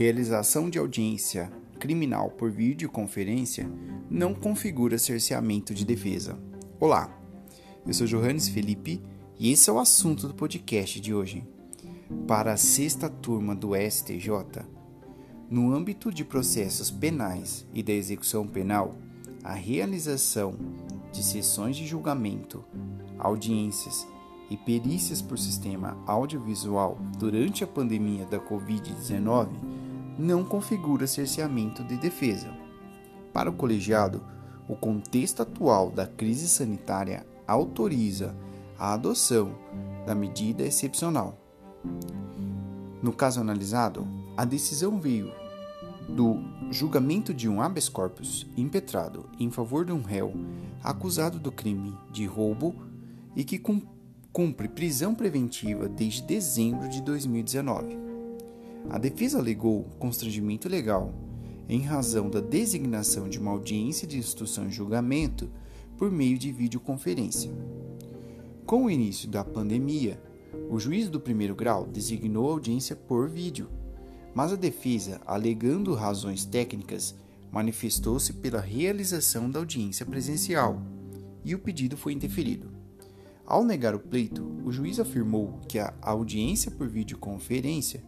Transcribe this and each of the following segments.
Realização de audiência criminal por videoconferência não configura cerceamento de defesa. Olá, eu sou Johannes Felipe e esse é o assunto do podcast de hoje. Para a sexta turma do STJ, no âmbito de processos penais e da execução penal, a realização de sessões de julgamento, audiências e perícias por sistema audiovisual durante a pandemia da Covid-19 não configura cerceamento de defesa. Para o colegiado, o contexto atual da crise sanitária autoriza a adoção da medida excepcional. No caso analisado, a decisão veio do julgamento de um habeas corpus impetrado em favor de um réu acusado do crime de roubo e que cumpre prisão preventiva desde dezembro de 2019. A defesa alegou constrangimento legal em razão da designação de uma audiência de instrução e julgamento por meio de videoconferência. Com o início da pandemia, o juiz do primeiro grau designou a audiência por vídeo, mas a defesa, alegando razões técnicas, manifestou-se pela realização da audiência presencial e o pedido foi indeferido. Ao negar o pleito, o juiz afirmou que a audiência por videoconferência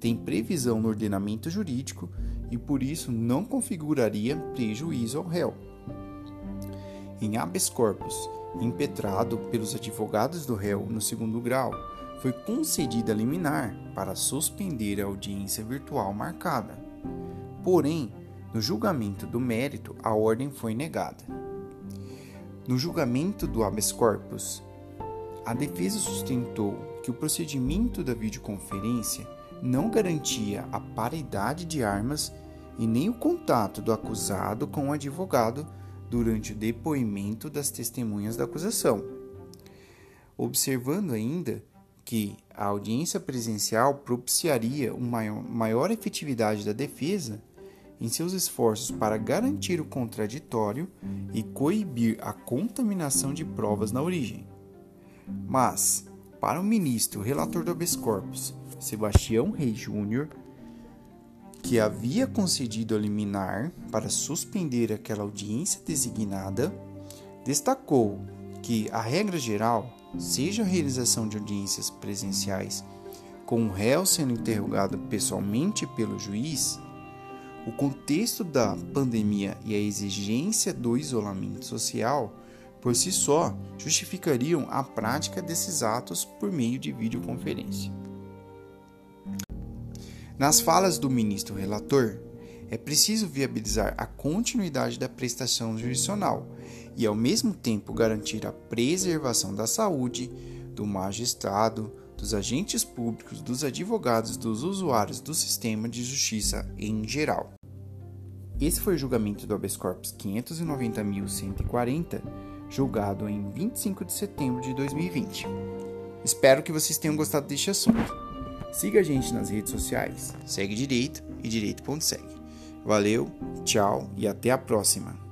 tem previsão no ordenamento jurídico e por isso não configuraria prejuízo ao réu. Em habeas corpus, impetrado pelos advogados do réu no segundo grau, foi concedida liminar para suspender a audiência virtual marcada. Porém, no julgamento do mérito, a ordem foi negada. No julgamento do habeas corpus, a defesa sustentou que o procedimento da videoconferência não garantia a paridade de armas e nem o contato do acusado com o advogado durante o depoimento das testemunhas da acusação. Observando ainda que a audiência presencial propiciaria uma maior, efetividade da defesa em seus esforços para garantir o contraditório e coibir a contaminação de provas na origem. Mas, para o ministro relator do habeas corpus, Sebastião Reis Júnior, que havia concedido a liminar para suspender aquela audiência designada, destacou que a regra geral seja a realização de audiências presenciais com o réu sendo interrogado pessoalmente pelo juiz, o contexto da pandemia e a exigência do isolamento social por si só, justificariam a prática desses atos por meio de videoconferência. Nas falas do ministro relator, é preciso viabilizar a continuidade da prestação jurisdicional e, ao mesmo tempo, garantir a preservação da saúde do magistrado, dos agentes públicos, dos advogados, dos usuários do sistema de justiça em geral. Esse foi o julgamento do habeas corpus 590.140 julgado em 25 de setembro de 2020. Espero que vocês tenham gostado deste assunto. Siga a gente nas redes sociais, segue direito e direito.segue. Valeu, tchau e até a próxima.